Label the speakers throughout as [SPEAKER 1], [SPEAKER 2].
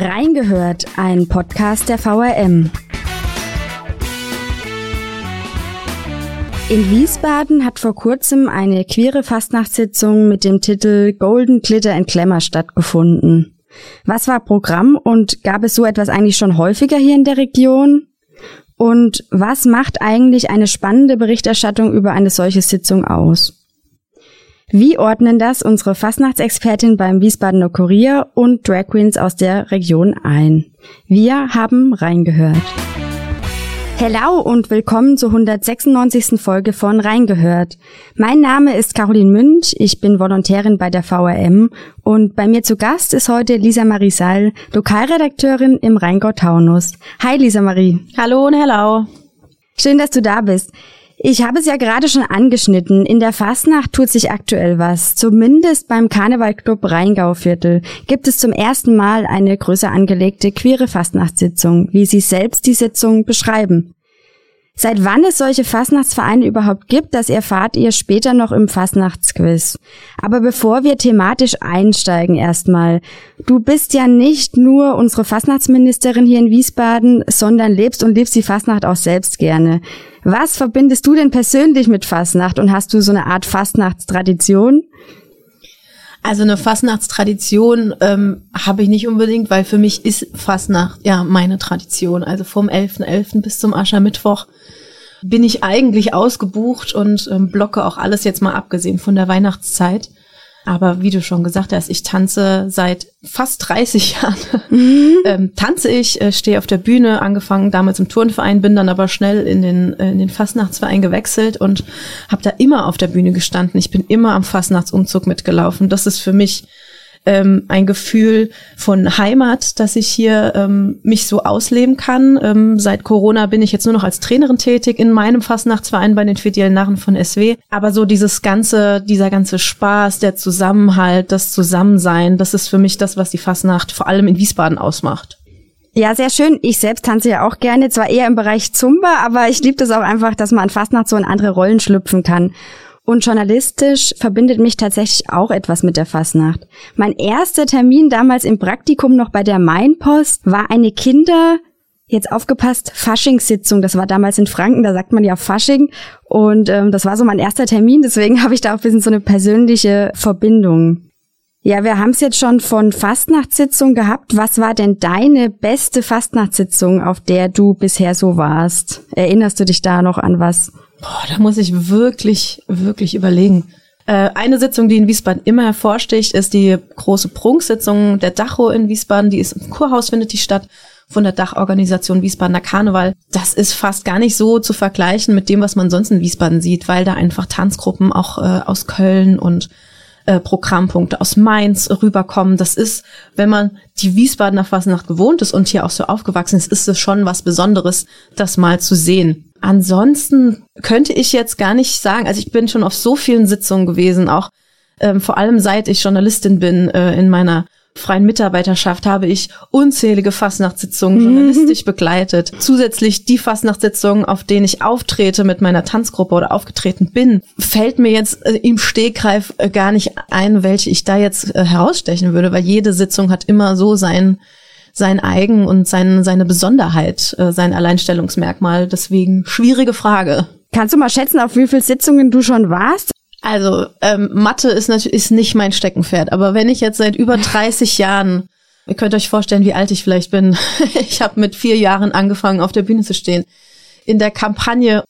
[SPEAKER 1] Reingehört, ein Podcast der VRM. In Wiesbaden hat vor kurzem eine queere Fastnachtssitzung mit dem Titel Golden Glitter and Glamour stattgefunden. Was war Programm und gab es so etwas eigentlich schon häufiger hier in der Region? Und was macht eigentlich eine spannende Berichterstattung über eine solche Sitzung aus? Wie ordnen das unsere Fastnachtsexpertin beim Wiesbadener Kurier und Drag Queens aus der Region ein? Wir haben reingehört. Hello und willkommen zur 196. Folge von Reingehört. Mein Name ist Caroline Münch, ich bin Volontärin bei der VRM und bei mir zu Gast ist heute Lisa Marie Sall, Lokalredakteurin im Rheingau-Taunus. Hi Lisa Marie.
[SPEAKER 2] Hallo und hello.
[SPEAKER 1] Schön, dass du da bist. Ich habe es ja gerade schon angeschnitten. In der Fastnacht tut sich aktuell was. Zumindest beim Karnevalclub Rheingauviertel gibt es zum ersten Mal eine größer angelegte queere Fastnachtssitzung, wie Sie selbst die Sitzung beschreiben. Seit wann es solche Fastnachtsvereine überhaupt gibt, das erfahrt ihr später noch im Fastnachtsquiz. Aber bevor wir thematisch einsteigen erstmal, du bist ja nicht nur unsere Fastnachtsministerin hier in Wiesbaden, sondern lebst und liebst die Fastnacht auch selbst gerne. Was verbindest du denn persönlich mit Fastnacht und hast du so eine Art Fastnachtstradition?
[SPEAKER 2] Also eine Fastnachtstradition ähm, habe ich nicht unbedingt, weil für mich ist Fastnacht ja meine Tradition. Also vom 11.11. .11. bis zum Aschermittwoch bin ich eigentlich ausgebucht und ähm, blocke auch alles jetzt mal abgesehen von der Weihnachtszeit. Aber wie du schon gesagt hast, ich tanze seit fast 30 Jahren. Mhm. ähm, tanze ich, äh, stehe auf der Bühne, angefangen damals im Turnverein, bin dann aber schnell in den, äh, in den Fastnachtsverein gewechselt und habe da immer auf der Bühne gestanden. Ich bin immer am Fastnachtsumzug mitgelaufen. Das ist für mich ähm, ein Gefühl von Heimat, dass ich hier ähm, mich so ausleben kann. Ähm, seit Corona bin ich jetzt nur noch als Trainerin tätig in meinem Fastnachtsverein bei den Fidel Narren von SW. Aber so dieses ganze, dieser ganze Spaß, der Zusammenhalt, das Zusammensein, das ist für mich das, was die Fastnacht vor allem in Wiesbaden ausmacht.
[SPEAKER 1] Ja, sehr schön. Ich selbst tanze ja auch gerne, zwar eher im Bereich Zumba, aber ich liebe das auch einfach, dass man an Fastnacht so in andere Rollen schlüpfen kann. Und journalistisch verbindet mich tatsächlich auch etwas mit der Fasnacht. Mein erster Termin damals im Praktikum noch bei der Mainpost war eine Kinder, jetzt aufgepasst, Faschingssitzung. Das war damals in Franken, da sagt man ja Fasching. Und ähm, das war so mein erster Termin, deswegen habe ich da auch ein bisschen so eine persönliche Verbindung. Ja, wir haben es jetzt schon von Fastnachtssitzung gehabt. Was war denn deine beste Fastnachtssitzung, auf der du bisher so warst? Erinnerst du dich da noch an was?
[SPEAKER 2] Boah, da muss ich wirklich, wirklich überlegen. Äh, eine Sitzung, die in Wiesbaden immer hervorsticht, ist die große Prunksitzung der Dacho in Wiesbaden. Die ist im Kurhaus, findet die statt von der Dachorganisation Wiesbadener Karneval. Das ist fast gar nicht so zu vergleichen mit dem, was man sonst in Wiesbaden sieht, weil da einfach Tanzgruppen auch äh, aus Köln und äh, Programmpunkte aus Mainz rüberkommen. Das ist, wenn man die Wiesbadener Fasnacht gewohnt ist und hier auch so aufgewachsen ist, ist es schon was Besonderes, das mal zu sehen. Ansonsten könnte ich jetzt gar nicht sagen, also ich bin schon auf so vielen Sitzungen gewesen, auch ähm, vor allem seit ich Journalistin bin äh, in meiner freien Mitarbeiterschaft habe ich unzählige Fastnachtssitzungen journalistisch begleitet. Zusätzlich die Fastnachtssitzungen, auf denen ich auftrete mit meiner Tanzgruppe oder aufgetreten bin, fällt mir jetzt äh, im Stegreif äh, gar nicht ein, welche ich da jetzt äh, herausstechen würde, weil jede Sitzung hat immer so sein sein Eigen und sein, seine Besonderheit, äh, sein Alleinstellungsmerkmal. Deswegen schwierige Frage.
[SPEAKER 1] Kannst du mal schätzen, auf wie viele Sitzungen du schon warst?
[SPEAKER 2] Also ähm, Mathe ist natürlich ist nicht mein Steckenpferd, aber wenn ich jetzt seit über 30 Jahren, ihr könnt euch vorstellen, wie alt ich vielleicht bin. ich habe mit vier Jahren angefangen, auf der Bühne zu stehen. In der Kampagne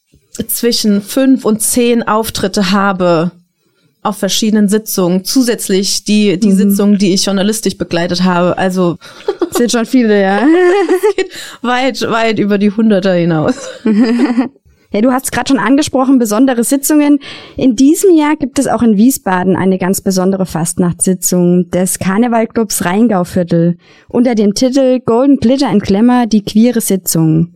[SPEAKER 2] zwischen fünf und zehn Auftritte habe, auf verschiedenen Sitzungen, zusätzlich die, die mhm. Sitzungen, die ich journalistisch begleitet habe. Also
[SPEAKER 1] sind schon viele, ja.
[SPEAKER 2] geht weit, weit über die Hunderter hinaus.
[SPEAKER 1] Ja, du hast gerade schon angesprochen, besondere Sitzungen. In diesem Jahr gibt es auch in Wiesbaden eine ganz besondere Fastnachtssitzung des Karnevalclubs Rheingauviertel unter dem Titel Golden Glitter and Glamour, die queere Sitzung.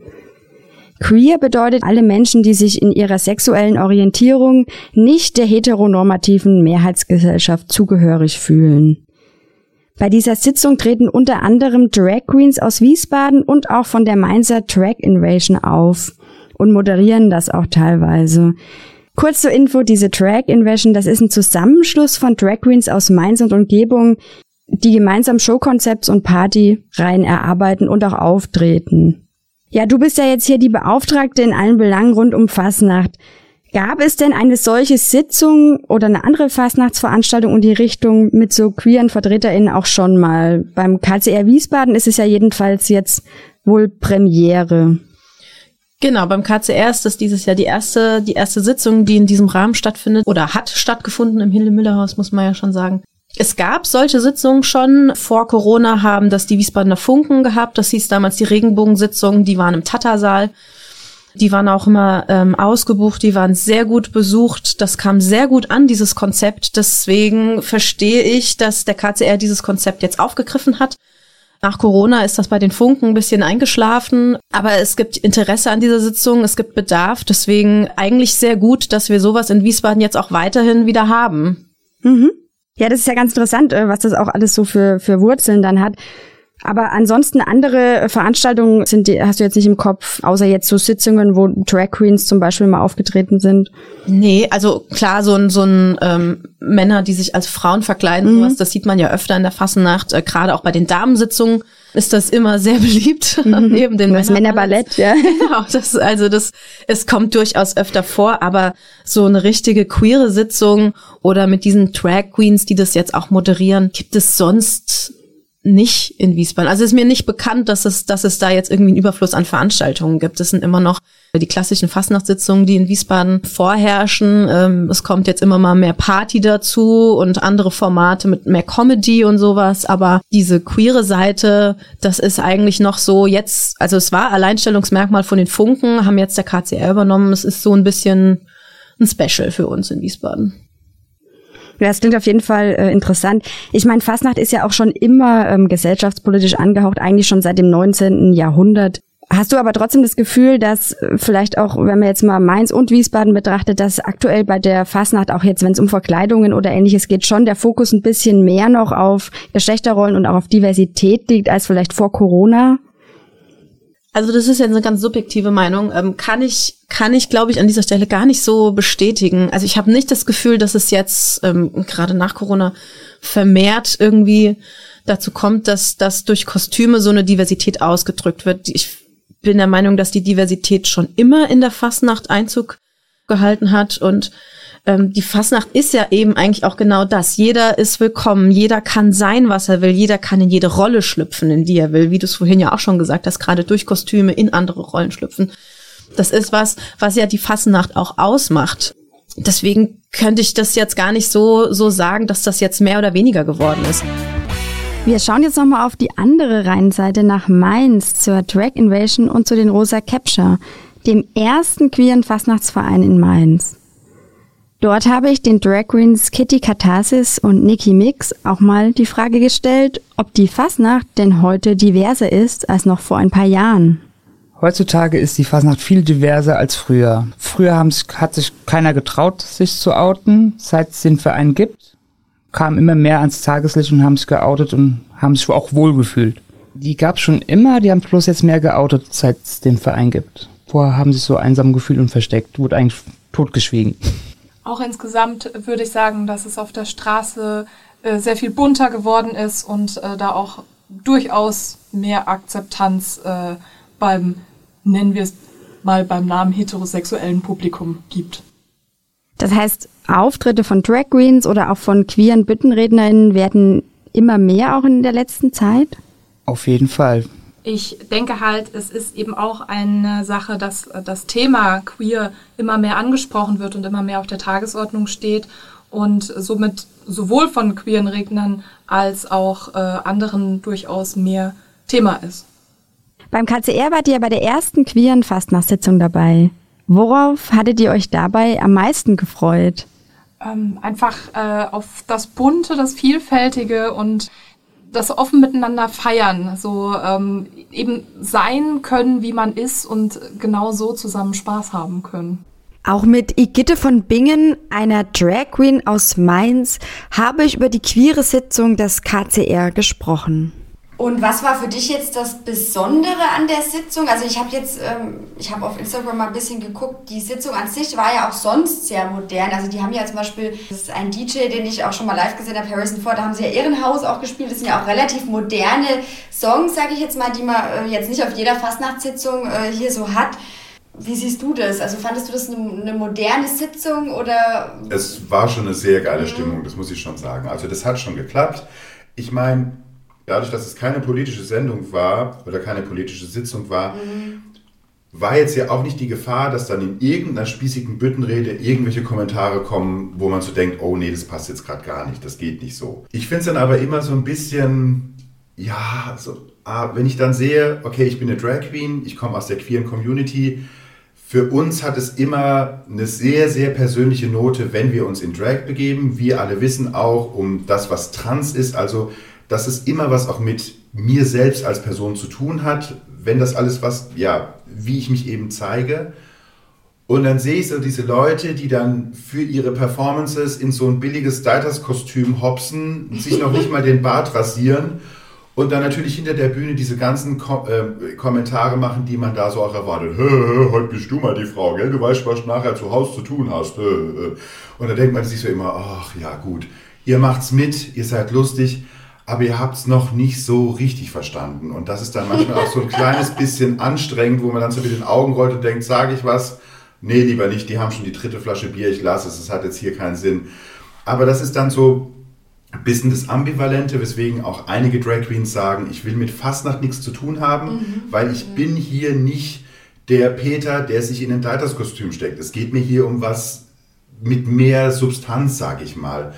[SPEAKER 1] Queer bedeutet alle Menschen, die sich in ihrer sexuellen Orientierung nicht der heteronormativen Mehrheitsgesellschaft zugehörig fühlen. Bei dieser Sitzung treten unter anderem Drag Queens aus Wiesbaden und auch von der Mainzer Drag Invasion auf und moderieren das auch teilweise. Kurz zur Info, diese Drag Invasion, das ist ein Zusammenschluss von Drag Queens aus Mainz und Umgebung, die gemeinsam Showkonzepts und Partyreihen erarbeiten und auch auftreten. Ja, du bist ja jetzt hier die Beauftragte in allen Belangen rund um Fasnacht. Gab es denn eine solche Sitzung oder eine andere Fastnachtsveranstaltung in die Richtung mit so queeren VertreterInnen auch schon mal? Beim KCR Wiesbaden ist es ja jedenfalls jetzt wohl Premiere.
[SPEAKER 2] Genau, beim KCR ist das dieses Jahr die erste, die erste Sitzung, die in diesem Rahmen stattfindet oder hat stattgefunden im Hille-Müller-Haus, muss man ja schon sagen. Es gab solche Sitzungen schon. Vor Corona haben das die Wiesbadener Funken gehabt. Das hieß damals die Regenbogensitzungen. Die waren im Tattersaal. Die waren auch immer ähm, ausgebucht, die waren sehr gut besucht. Das kam sehr gut an, dieses Konzept. Deswegen verstehe ich, dass der KCR dieses Konzept jetzt aufgegriffen hat. Nach Corona ist das bei den Funken ein bisschen eingeschlafen, aber es gibt Interesse an dieser Sitzung, es gibt Bedarf. Deswegen eigentlich sehr gut, dass wir sowas in Wiesbaden jetzt auch weiterhin wieder haben.
[SPEAKER 1] Mhm. Ja, das ist ja ganz interessant, äh, was das auch alles so für, für Wurzeln dann hat. Aber ansonsten andere Veranstaltungen sind die, hast du jetzt nicht im Kopf, außer jetzt so Sitzungen, wo Drag Queens zum Beispiel mal aufgetreten sind?
[SPEAKER 2] Nee, also klar, so ein, so ein ähm, Männer, die sich als Frauen verkleiden, mhm. sowas, das sieht man ja öfter in der Fassennacht, äh, gerade auch bei den Damensitzungen ist das immer sehr beliebt
[SPEAKER 1] mhm. neben den das Männerballett, ja.
[SPEAKER 2] Genau, das also das es kommt durchaus öfter vor, aber so eine richtige queere Sitzung oder mit diesen Drag Queens, die das jetzt auch moderieren, gibt es sonst nicht in Wiesbaden. Also ist mir nicht bekannt, dass es, dass es da jetzt irgendwie einen Überfluss an Veranstaltungen gibt. Es sind immer noch die klassischen Fastnachtssitzungen, die in Wiesbaden vorherrschen. Ähm, es kommt jetzt immer mal mehr Party dazu und andere Formate mit mehr Comedy und sowas. Aber diese queere Seite, das ist eigentlich noch so jetzt, also es war Alleinstellungsmerkmal von den Funken, haben jetzt der KCR übernommen. Es ist so ein bisschen ein Special für uns in Wiesbaden.
[SPEAKER 1] Ja, das klingt auf jeden Fall äh, interessant. Ich meine, Fastnacht ist ja auch schon immer ähm, gesellschaftspolitisch angehaucht, eigentlich schon seit dem 19. Jahrhundert. Hast du aber trotzdem das Gefühl, dass äh, vielleicht auch, wenn man jetzt mal Mainz und Wiesbaden betrachtet, dass aktuell bei der Fastnacht, auch jetzt, wenn es um Verkleidungen oder ähnliches geht, schon der Fokus ein bisschen mehr noch auf Geschlechterrollen und auch auf Diversität liegt als vielleicht vor Corona?
[SPEAKER 2] Also das ist ja eine ganz subjektive Meinung. Ähm, kann ich, kann ich, glaube ich, an dieser Stelle gar nicht so bestätigen. Also ich habe nicht das Gefühl, dass es jetzt ähm, gerade nach Corona vermehrt irgendwie dazu kommt, dass, dass durch Kostüme so eine Diversität ausgedrückt wird. Ich bin der Meinung, dass die Diversität schon immer in der Fastnacht Einzug gehalten hat und ähm, die Fasnacht ist ja eben eigentlich auch genau das. Jeder ist willkommen, jeder kann sein, was er will, jeder kann in jede Rolle schlüpfen, in die er will, wie du es vorhin ja auch schon gesagt hast, gerade durch Kostüme in andere Rollen schlüpfen. Das ist was, was ja die Fasnacht auch ausmacht. Deswegen könnte ich das jetzt gar nicht so, so sagen, dass das jetzt mehr oder weniger geworden ist.
[SPEAKER 1] Wir schauen jetzt nochmal auf die andere Rheinseite nach Mainz zur Drag Invasion und zu den Rosa Capture, dem ersten queeren Fastnachtsverein in Mainz. Dort habe ich den Drag Queens Kitty Katharsis und Nikki Mix auch mal die Frage gestellt, ob die Fasnacht denn heute diverser ist als noch vor ein paar Jahren.
[SPEAKER 3] Heutzutage ist die Fasnacht viel diverser als früher. Früher hat sich keiner getraut, sich zu outen. Seit es den Verein gibt, kamen immer mehr ans Tageslicht und haben sich geoutet und haben sich auch wohlgefühlt. Die gab es schon immer, die haben bloß jetzt mehr geoutet, seit es den Verein gibt. Vorher haben sich so einsam gefühlt und versteckt, wurde eigentlich totgeschwiegen.
[SPEAKER 4] Auch insgesamt würde ich sagen, dass es auf der Straße äh, sehr viel bunter geworden ist und äh, da auch durchaus mehr Akzeptanz äh, beim, nennen wir es mal beim Namen heterosexuellen Publikum gibt.
[SPEAKER 1] Das heißt, Auftritte von Drag Queens oder auch von queeren Büttenrednerinnen werden immer mehr auch in der letzten Zeit?
[SPEAKER 3] Auf jeden Fall
[SPEAKER 4] ich denke halt, es ist eben auch eine Sache, dass das Thema queer immer mehr angesprochen wird und immer mehr auf der Tagesordnung steht und somit sowohl von queeren Rednern als auch äh, anderen durchaus mehr Thema ist.
[SPEAKER 1] Beim KCR wart ihr bei der ersten queeren Fastnachtsitzung dabei. Worauf hattet ihr euch dabei am meisten gefreut?
[SPEAKER 4] Ähm, einfach äh, auf das Bunte, das Vielfältige und das offen miteinander feiern, so ähm, eben sein können, wie man ist und genau so zusammen Spaß haben können.
[SPEAKER 1] Auch mit Igitte von Bingen, einer Drag Queen aus Mainz, habe ich über die queere Sitzung des KCR gesprochen. Und was war für dich jetzt das Besondere an der Sitzung? Also ich habe jetzt, ähm, ich habe auf Instagram mal ein bisschen geguckt, die Sitzung an sich war ja auch sonst sehr modern. Also die haben ja zum Beispiel, das ist ein DJ, den ich auch schon mal live gesehen habe, Harrison Ford, da haben sie ja Ehrenhaus auch gespielt. Das sind ja auch relativ moderne Songs, sage ich jetzt mal, die man äh, jetzt nicht auf jeder Fastnachtssitzung äh, hier so hat. Wie siehst du das? Also fandest du das eine, eine, moderne Sitzung oder?
[SPEAKER 5] Es war schon eine sehr geile. Stimmung, das muss ich schon sagen. Also das hat schon geklappt. Ich meine, dadurch, dass es keine politische Sendung war oder keine politische Sitzung war, mhm. war jetzt ja auch nicht die Gefahr, dass dann in irgendeiner spießigen Büttenrede irgendwelche Kommentare kommen, wo man so denkt, oh nee, das passt jetzt gerade gar nicht, das geht nicht so. Ich finde es dann aber immer so ein bisschen, ja, so, ah, wenn ich dann sehe, okay, ich bin eine Drag Queen, ich komme aus der queeren Community, für uns hat es immer eine sehr, sehr persönliche Note, wenn wir uns in Drag begeben. Wir alle wissen auch um das, was trans ist. Also dass es immer was auch mit mir selbst als Person zu tun hat, wenn das alles was, ja, wie ich mich eben zeige. Und dann sehe ich so diese Leute, die dann für ihre Performances in so ein billiges Deiters-Kostüm hopsen, sich noch nicht mal den Bart rasieren und dann natürlich hinter der Bühne diese ganzen Ko äh, Kommentare machen, die man da so auch erwartet. Hö, hö, heute bist du mal die Frau, gell? Du weißt, was du nachher zu Hause zu tun hast. Hö, und da denkt man sich so immer, ach ja gut, ihr macht's mit, ihr seid lustig aber ihr habt es noch nicht so richtig verstanden. Und das ist dann manchmal auch so ein kleines bisschen anstrengend, wo man dann so mit den Augen rollt und denkt, sage ich was? Nee, lieber nicht, die haben schon die dritte Flasche Bier, ich lasse es, es hat jetzt hier keinen Sinn. Aber das ist dann so ein bisschen das Ambivalente, weswegen auch einige Drag Queens sagen, ich will mit Fastnacht nichts zu tun haben, mhm. weil ich mhm. bin hier nicht der Peter, der sich in ein Deiterskostüm steckt. Es geht mir hier um was mit mehr Substanz, sage ich mal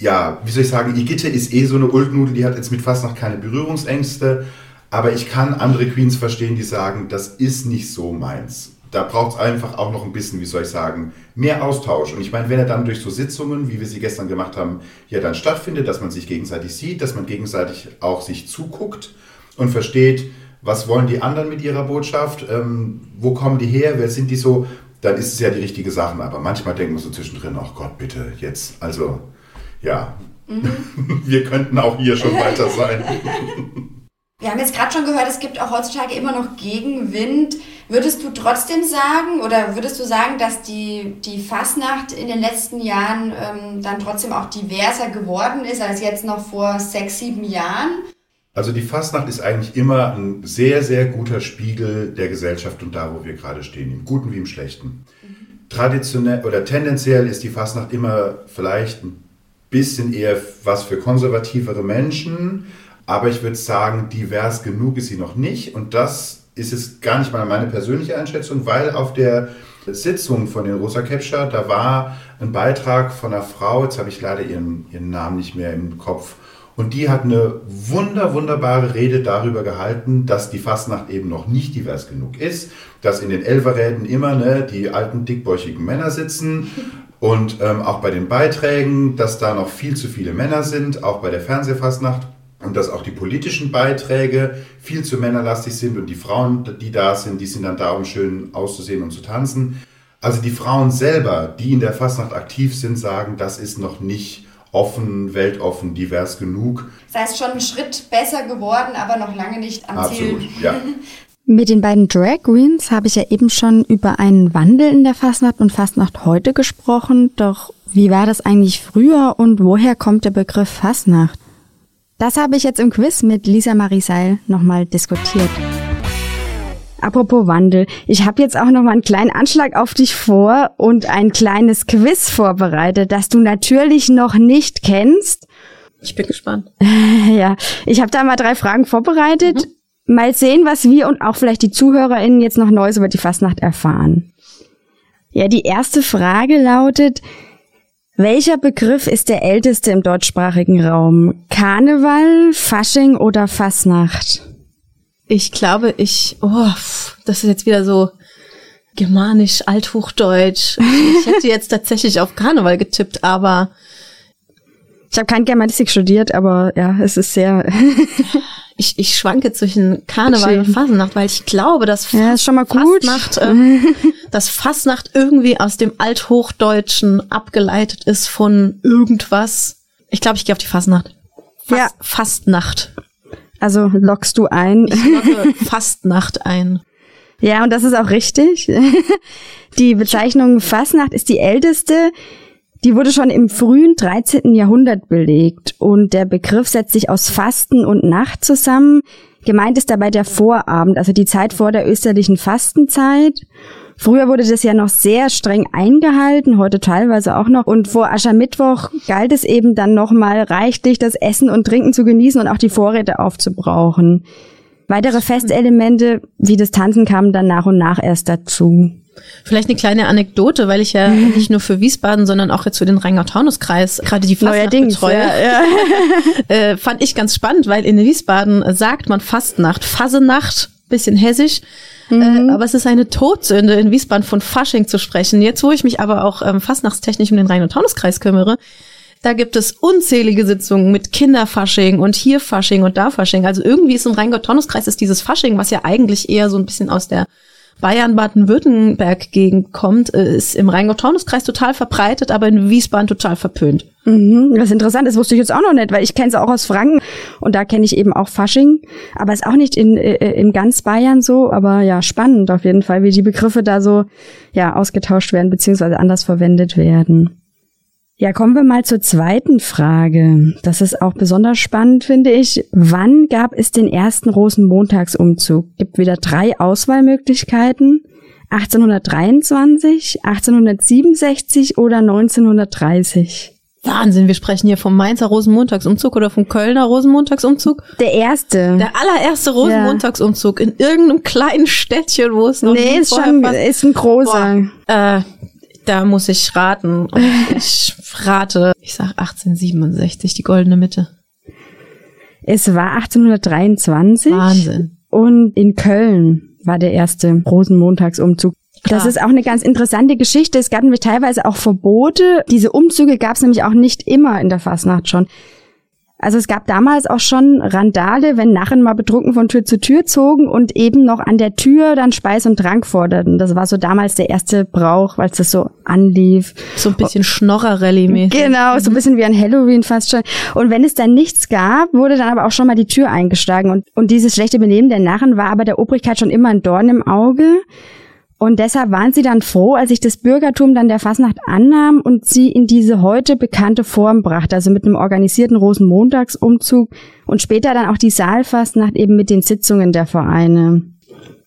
[SPEAKER 5] ja, wie soll ich sagen, Igitte ist eh so eine Ultnudel, die hat jetzt mit fast noch keine Berührungsängste. Aber ich kann andere Queens verstehen, die sagen, das ist nicht so meins. Da braucht es einfach auch noch ein bisschen, wie soll ich sagen, mehr Austausch. Und ich meine, wenn er dann durch so Sitzungen, wie wir sie gestern gemacht haben, ja dann stattfindet, dass man sich gegenseitig sieht, dass man gegenseitig auch sich zuguckt und versteht, was wollen die anderen mit ihrer Botschaft, ähm, wo kommen die her, wer sind die so, dann ist es ja die richtige Sache. Aber manchmal denken wir so zwischendrin, ach Gott, bitte, jetzt, also ja, mhm. wir könnten auch hier schon weiter sein.
[SPEAKER 1] Wir haben jetzt gerade schon gehört, es gibt auch heutzutage immer noch Gegenwind. Würdest du trotzdem sagen oder würdest du sagen, dass die, die Fasnacht in den letzten Jahren ähm, dann trotzdem auch diverser geworden ist als jetzt noch vor sechs, sieben Jahren?
[SPEAKER 5] Also die Fastnacht ist eigentlich immer ein sehr, sehr guter Spiegel der Gesellschaft und da, wo wir gerade stehen, im Guten wie im Schlechten. Mhm. Traditionell oder tendenziell ist die Fastnacht immer vielleicht ein bisschen eher was für konservativere Menschen. Aber ich würde sagen, divers genug ist sie noch nicht. Und das ist jetzt gar nicht mal meine persönliche Einschätzung, weil auf der Sitzung von den Rosa Capture, da war ein Beitrag von einer Frau, jetzt habe ich leider ihren, ihren Namen nicht mehr im Kopf, und die hat eine wunder, wunderbare Rede darüber gehalten, dass die Fastnacht eben noch nicht divers genug ist, dass in den Elferräden immer ne, die alten, dickbäuchigen Männer sitzen und ähm, auch bei den Beiträgen, dass da noch viel zu viele Männer sind, auch bei der Fernsehfastnacht. Und dass auch die politischen Beiträge viel zu männerlastig sind und die Frauen, die da sind, die sind dann da, um schön auszusehen und zu tanzen. Also die Frauen selber, die in der Fastnacht aktiv sind, sagen, das ist noch nicht offen, weltoffen, divers genug.
[SPEAKER 1] Das heißt schon ein Schritt besser geworden, aber noch lange nicht am
[SPEAKER 5] Absolut,
[SPEAKER 1] Ziel.
[SPEAKER 5] ja.
[SPEAKER 1] Mit den beiden Drag Queens habe ich ja eben schon über einen Wandel in der Fastnacht und Fastnacht heute gesprochen. Doch wie war das eigentlich früher und woher kommt der Begriff Fastnacht? Das habe ich jetzt im Quiz mit Lisa Mariseil nochmal diskutiert. Apropos Wandel, ich habe jetzt auch nochmal einen kleinen Anschlag auf dich vor und ein kleines Quiz vorbereitet, das du natürlich noch nicht kennst.
[SPEAKER 2] Ich bin gespannt.
[SPEAKER 1] ja, ich habe da mal drei Fragen vorbereitet. Mhm mal sehen, was wir und auch vielleicht die ZuhörerInnen jetzt noch Neues über die Fastnacht erfahren. Ja, die erste Frage lautet, welcher Begriff ist der älteste im deutschsprachigen Raum? Karneval, Fasching oder Fastnacht?
[SPEAKER 2] Ich glaube, ich, oh, das ist jetzt wieder so germanisch, althochdeutsch. Ich hätte jetzt tatsächlich auf Karneval getippt, aber
[SPEAKER 1] ich habe kein Germanistik studiert, aber ja, es ist sehr.
[SPEAKER 2] ich, ich schwanke zwischen Karneval Schön. und Fasnacht, weil ich glaube, dass
[SPEAKER 1] ja, ist schon mal gut.
[SPEAKER 2] Fastnacht, äh, dass Fasnacht irgendwie aus dem Althochdeutschen abgeleitet ist von irgendwas. Ich glaube, ich gehe auf die Fasnacht. Fast,
[SPEAKER 1] ja.
[SPEAKER 2] Fastnacht.
[SPEAKER 1] Also lockst du ein.
[SPEAKER 2] Ich locke Fastnacht ein.
[SPEAKER 1] Ja, und das ist auch richtig. Die Bezeichnung Fasnacht ist die älteste. Die wurde schon im frühen 13. Jahrhundert belegt und der Begriff setzt sich aus Fasten und Nacht zusammen. Gemeint ist dabei der Vorabend, also die Zeit vor der österlichen Fastenzeit. Früher wurde das ja noch sehr streng eingehalten, heute teilweise auch noch. Und vor Aschermittwoch galt es eben dann nochmal reichlich, das Essen und Trinken zu genießen und auch die Vorräte aufzubrauchen. Weitere Festelemente wie das Tanzen kamen dann nach und nach erst dazu.
[SPEAKER 2] Vielleicht eine kleine Anekdote, weil ich ja nicht nur für Wiesbaden, sondern auch jetzt für den Rheingau-Taunus-Kreis gerade die Fastnacht betreue. Ja, ja. äh, fand ich ganz spannend, weil in Wiesbaden sagt man Fastnacht, Fasenacht, bisschen hessisch. Mhm. Äh, aber es ist eine Todsünde, in Wiesbaden von Fasching zu sprechen. Jetzt, wo ich mich aber auch ähm, fastnachtstechnisch um den Rhein-und-Taunus-Kreis kümmere, da gibt es unzählige Sitzungen mit Kinderfasching und hier Fasching und da Fasching. Also irgendwie ist im Rheingau-Taunus-Kreis ist dieses Fasching, was ja eigentlich eher so ein bisschen aus der Bayern-Baden-Württemberg-Gegend kommt, äh, ist im Rheingau-Taunus-Kreis total verbreitet, aber in Wiesbaden total verpönt.
[SPEAKER 1] Mhm, das ist interessant, das wusste ich jetzt auch noch nicht, weil ich kenne es auch aus Franken und da kenne ich eben auch Fasching, aber ist auch nicht in, äh, in ganz Bayern so, aber ja, spannend auf jeden Fall, wie die Begriffe da so ja ausgetauscht werden beziehungsweise anders verwendet werden. Ja, kommen wir mal zur zweiten Frage. Das ist auch besonders spannend, finde ich. Wann gab es den ersten Rosenmontagsumzug? Gibt wieder drei Auswahlmöglichkeiten. 1823, 1867 oder 1930?
[SPEAKER 2] Wahnsinn, wir sprechen hier vom Mainzer Rosenmontagsumzug oder vom Kölner Rosenmontagsumzug.
[SPEAKER 1] Der erste.
[SPEAKER 2] Der allererste Rosenmontagsumzug in irgendeinem kleinen Städtchen, wo es noch
[SPEAKER 1] Nee, ist schon, ist ein großer.
[SPEAKER 2] Boah, äh, da muss ich raten. Und ich rate, ich sag 1867, die goldene Mitte.
[SPEAKER 1] Es war 1823.
[SPEAKER 2] Wahnsinn.
[SPEAKER 1] Und in Köln war der erste Rosenmontagsumzug. Klar. Das ist auch eine ganz interessante Geschichte. Es gab nämlich teilweise auch Verbote. Diese Umzüge gab es nämlich auch nicht immer in der Fasnacht schon. Also es gab damals auch schon Randale, wenn Narren mal betrunken von Tür zu Tür zogen und eben noch an der Tür dann Speis und Trank forderten. Das war so damals der erste Brauch, weil es das so anlief.
[SPEAKER 2] So ein bisschen Schnorrer-Rallye-mäßig.
[SPEAKER 1] Genau, so ein bisschen wie ein Halloween fast schon. Und wenn es dann nichts gab, wurde dann aber auch schon mal die Tür eingeschlagen. Und, und dieses schlechte Benehmen der Narren war aber der Obrigkeit schon immer ein Dorn im Auge. Und deshalb waren sie dann froh, als sich das Bürgertum dann der Fasnacht annahm und sie in diese heute bekannte Form brachte, also mit einem organisierten Rosenmontagsumzug und später dann auch die Saalfastnacht eben mit den Sitzungen der Vereine.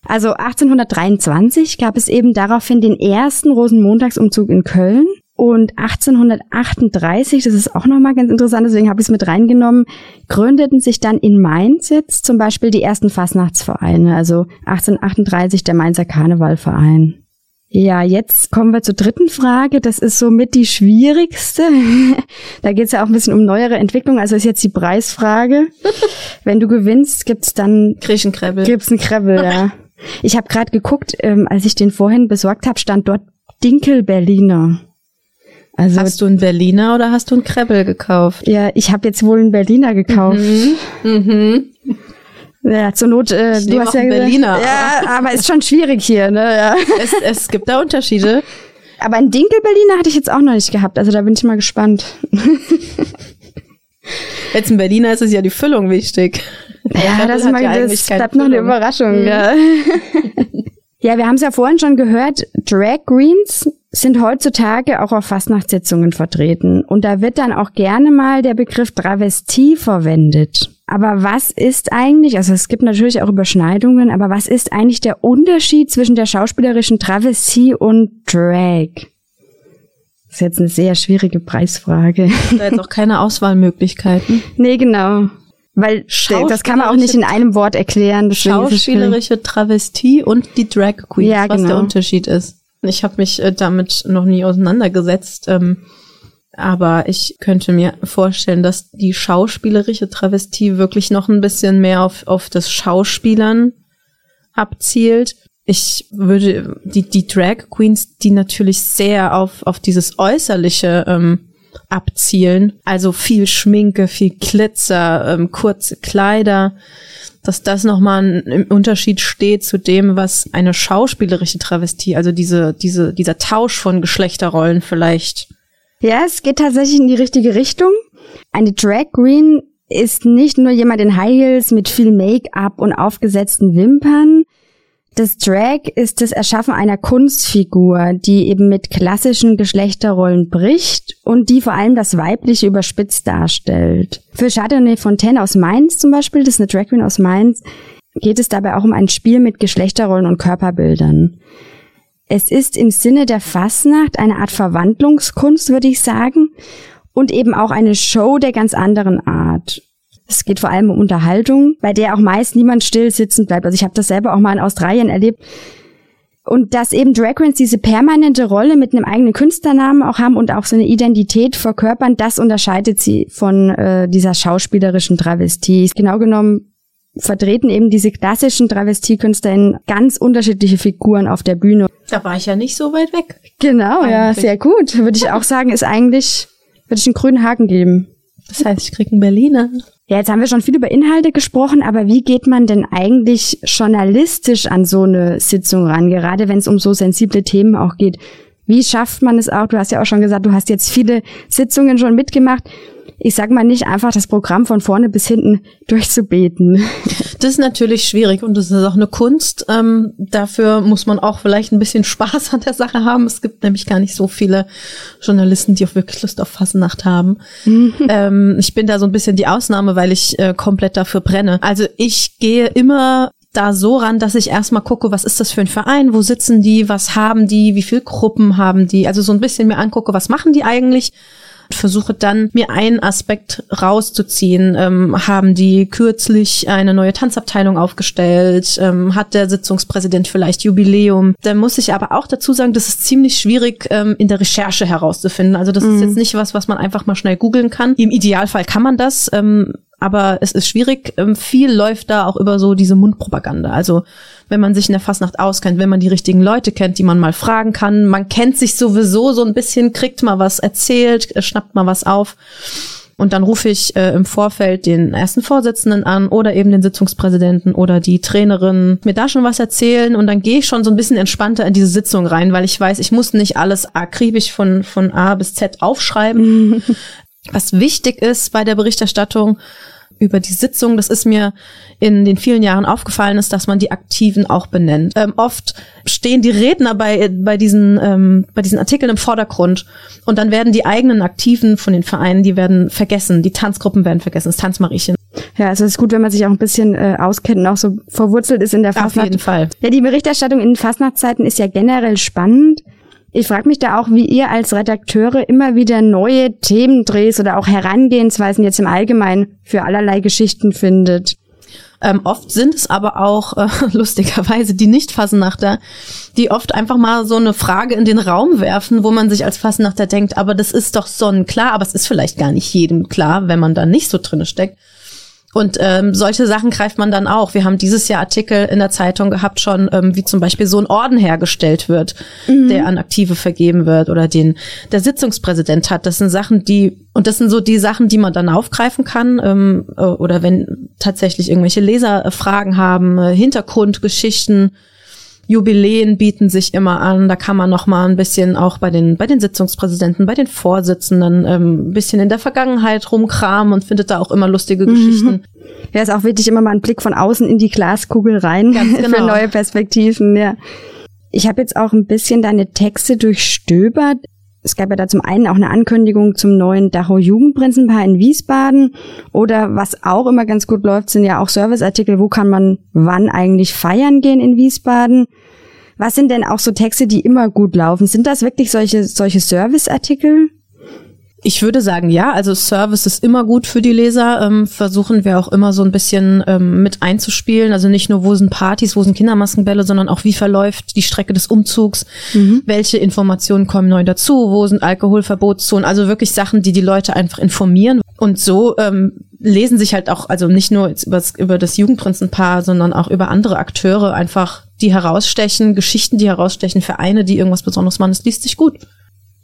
[SPEAKER 1] Also 1823 gab es eben daraufhin den ersten Rosenmontagsumzug in Köln und 1838, das ist auch nochmal ganz interessant, deswegen habe ich es mit reingenommen, gründeten sich dann in Mainz jetzt zum Beispiel die ersten Fastnachtsvereine, also 1838 der Mainzer Karnevalverein. Ja, jetzt kommen wir zur dritten Frage. Das ist somit die schwierigste. da geht es ja auch ein bisschen um neuere Entwicklung. Also ist jetzt die Preisfrage. Wenn du gewinnst, gibt's dann
[SPEAKER 2] Krieg einen Krebbel.
[SPEAKER 1] Gibt's einen Krebbel, ja. Ich habe gerade geguckt, ähm, als ich den vorhin besorgt habe, stand dort Dinkel Berliner.
[SPEAKER 2] Also, hast du einen Berliner oder hast du einen Krebbel gekauft?
[SPEAKER 1] Ja, ich habe jetzt wohl einen Berliner gekauft. Mhm. mhm. Ja, zur Not, äh,
[SPEAKER 2] ich du hast ja
[SPEAKER 1] Berliner. Ja, aber ist schon schwierig hier, ne? Ja.
[SPEAKER 2] Es, es gibt da Unterschiede.
[SPEAKER 1] Aber einen Dinkel Berliner hatte ich jetzt auch noch nicht gehabt, also da bin ich mal gespannt.
[SPEAKER 2] Jetzt ein Berliner ist es ja die Füllung wichtig.
[SPEAKER 1] Ja, das, mal, ja das bleibt noch eine Überraschung. Mhm. Ja. ja, wir haben es ja vorhin schon gehört, Drag Greens sind heutzutage auch auf Fastnachtssitzungen vertreten. Und da wird dann auch gerne mal der Begriff Travestie verwendet. Aber was ist eigentlich, also es gibt natürlich auch Überschneidungen, aber was ist eigentlich der Unterschied zwischen der schauspielerischen Travestie und Drag? Das ist jetzt eine sehr schwierige Preisfrage.
[SPEAKER 2] Da jetzt auch keine Auswahlmöglichkeiten.
[SPEAKER 1] nee, genau. Weil das kann man auch nicht in einem Wort erklären.
[SPEAKER 2] Schauspielerische Travestie und die Drag Queen, ja, was genau. der Unterschied ist. Ich habe mich äh, damit noch nie auseinandergesetzt, ähm, aber ich könnte mir vorstellen, dass die schauspielerische Travestie wirklich noch ein bisschen mehr auf, auf das Schauspielern abzielt. Ich würde die, die Drag Queens, die natürlich sehr auf, auf dieses Äußerliche ähm, abzielen, also viel Schminke, viel Glitzer, ähm, kurze Kleider, dass das nochmal im Unterschied steht zu dem, was eine schauspielerische Travestie, also diese, diese, dieser Tausch von Geschlechterrollen vielleicht.
[SPEAKER 1] Ja, es geht tatsächlich in die richtige Richtung. Eine Drag Queen ist nicht nur jemand in High Heels mit viel Make-up und aufgesetzten Wimpern. Das Drag ist das Erschaffen einer Kunstfigur, die eben mit klassischen Geschlechterrollen bricht und die vor allem das Weibliche überspitzt darstellt. Für Chardonnay Fontaine aus Mainz zum Beispiel, das ist eine Drag Queen aus Mainz, geht es dabei auch um ein Spiel mit Geschlechterrollen und Körperbildern. Es ist im Sinne der Fasnacht eine Art Verwandlungskunst, würde ich sagen, und eben auch eine Show der ganz anderen Art. Es geht vor allem um Unterhaltung, bei der auch meist niemand still sitzen bleibt. Also ich habe das selber auch mal in Australien erlebt. Und dass eben Drag Queens diese permanente Rolle mit einem eigenen Künstlernamen auch haben und auch so eine Identität verkörpern, das unterscheidet sie von äh, dieser schauspielerischen Travestie. Genau genommen vertreten eben diese klassischen Travestiekünstler in ganz unterschiedliche Figuren auf der Bühne.
[SPEAKER 2] Da war ich ja nicht so weit weg.
[SPEAKER 1] Genau, eigentlich. ja, sehr gut. Würde ich auch sagen, ist eigentlich, würde ich einen grünen Haken geben.
[SPEAKER 2] Das heißt, ich krieg einen Berliner.
[SPEAKER 1] Ja, jetzt haben wir schon viel über Inhalte gesprochen, aber wie geht man denn eigentlich journalistisch an so eine Sitzung ran, gerade wenn es um so sensible Themen auch geht? Wie schafft man es auch? Du hast ja auch schon gesagt, du hast jetzt viele Sitzungen schon mitgemacht ich sag mal nicht einfach das Programm von vorne bis hinten durchzubeten.
[SPEAKER 2] Das ist natürlich schwierig und das ist auch eine Kunst. Ähm, dafür muss man auch vielleicht ein bisschen Spaß an der Sache haben. Es gibt nämlich gar nicht so viele Journalisten, die auch wirklich Lust auf Fasnacht haben. Mhm. Ähm, ich bin da so ein bisschen die Ausnahme, weil ich äh, komplett dafür brenne. Also ich gehe immer da so ran, dass ich erstmal gucke, was ist das für ein Verein, wo sitzen die, was haben die, wie viele Gruppen haben die, also so ein bisschen mir angucke, was machen die eigentlich versuche dann mir einen Aspekt rauszuziehen. Ähm, haben die kürzlich eine neue Tanzabteilung aufgestellt? Ähm, hat der Sitzungspräsident vielleicht Jubiläum? Da muss ich aber auch dazu sagen, das ist ziemlich schwierig ähm, in der Recherche herauszufinden. Also das mhm. ist jetzt nicht was, was man einfach mal schnell googeln kann. Im Idealfall kann man das. Ähm, aber es ist schwierig. Ähm, viel läuft da auch über so diese Mundpropaganda. Also wenn man sich in der Fastnacht auskennt, wenn man die richtigen Leute kennt, die man mal fragen kann. Man kennt sich sowieso so ein bisschen, kriegt mal was erzählt, äh, schnappt mal was auf. Und dann rufe ich äh, im Vorfeld den ersten Vorsitzenden an oder eben den Sitzungspräsidenten oder die Trainerin, mir da schon was erzählen und dann gehe ich schon so ein bisschen entspannter in diese Sitzung rein, weil ich weiß, ich muss nicht alles akribisch von, von A bis Z aufschreiben. was wichtig ist bei der Berichterstattung, über die Sitzung. Das ist mir in den vielen Jahren aufgefallen, ist, dass man die Aktiven auch benennt. Ähm, oft stehen die Redner bei, bei, diesen, ähm, bei diesen Artikeln im Vordergrund und dann werden die eigenen Aktiven von den Vereinen, die werden vergessen, die Tanzgruppen werden vergessen, das Tanzmariechen.
[SPEAKER 1] Ja, also es ist gut, wenn man sich auch ein bisschen äh, auskennt und auch so verwurzelt ist in der Fastnacht.
[SPEAKER 2] Auf jeden Fall.
[SPEAKER 1] Ja, die Berichterstattung in Fastnachtszeiten ist ja generell spannend. Ich frage mich da auch, wie ihr als Redakteure immer wieder neue Themendrehs oder auch Herangehensweisen jetzt im Allgemeinen für allerlei Geschichten findet.
[SPEAKER 2] Ähm, oft sind es aber auch äh, lustigerweise die Nicht-Fasnachter, die oft einfach mal so eine Frage in den Raum werfen, wo man sich als Fasnachter denkt, aber das ist doch sonnenklar, aber es ist vielleicht gar nicht jedem klar, wenn man da nicht so drinne steckt. Und ähm, solche Sachen greift man dann auch. Wir haben dieses Jahr Artikel in der Zeitung gehabt schon, ähm, wie zum Beispiel so ein Orden hergestellt wird, mhm. der an Aktive vergeben wird oder den der Sitzungspräsident hat. Das sind Sachen, die und das sind so die Sachen, die man dann aufgreifen kann ähm, äh, oder wenn tatsächlich irgendwelche Leser äh, Fragen haben, äh, Hintergrundgeschichten Jubiläen bieten sich immer an. Da kann man noch mal ein bisschen auch bei den bei den Sitzungspräsidenten, bei den Vorsitzenden ähm, ein bisschen in der Vergangenheit rumkramen und findet da auch immer lustige mhm. Geschichten.
[SPEAKER 1] Ja, ist auch wichtig, immer mal einen Blick von außen in die Glaskugel rein Ganz genau. für neue Perspektiven. Ja. Ich habe jetzt auch ein bisschen deine Texte durchstöbert. Es gab ja da zum einen auch eine Ankündigung zum neuen Dachau Jugendprinzenpaar in Wiesbaden. Oder was auch immer ganz gut läuft, sind ja auch Serviceartikel. Wo kann man wann eigentlich feiern gehen in Wiesbaden? Was sind denn auch so Texte, die immer gut laufen? Sind das wirklich solche, solche Serviceartikel?
[SPEAKER 2] Ich würde sagen, ja. Also Service ist immer gut für die Leser. Ähm, versuchen wir auch immer so ein bisschen ähm, mit einzuspielen. Also nicht nur, wo sind Partys, wo sind Kindermaskenbälle, sondern auch, wie verläuft die Strecke des Umzugs, mhm. welche Informationen kommen neu dazu, wo sind Alkoholverbotszonen. Also wirklich Sachen, die die Leute einfach informieren. Und so ähm, lesen sich halt auch, also nicht nur jetzt über das, über das Jugendprinzenpaar, sondern auch über andere Akteure einfach, die herausstechen, Geschichten, die herausstechen, Vereine, die irgendwas Besonderes machen. Es liest sich gut.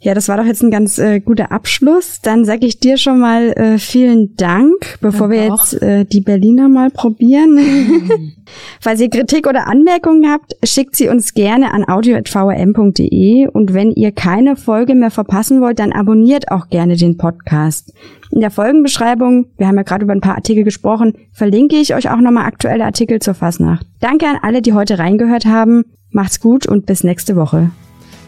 [SPEAKER 1] Ja, das war doch jetzt ein ganz äh, guter Abschluss. Dann sage ich dir schon mal äh, vielen Dank, bevor Danke wir jetzt äh, die Berliner mal probieren. Mhm. Falls ihr Kritik oder Anmerkungen habt, schickt sie uns gerne an audio.vrm.de und wenn ihr keine Folge mehr verpassen wollt, dann abonniert auch gerne den Podcast. In der Folgenbeschreibung, wir haben ja gerade über ein paar Artikel gesprochen, verlinke ich euch auch nochmal aktuelle Artikel zur Fasnacht. Danke an alle, die heute reingehört haben. Macht's gut und bis nächste Woche.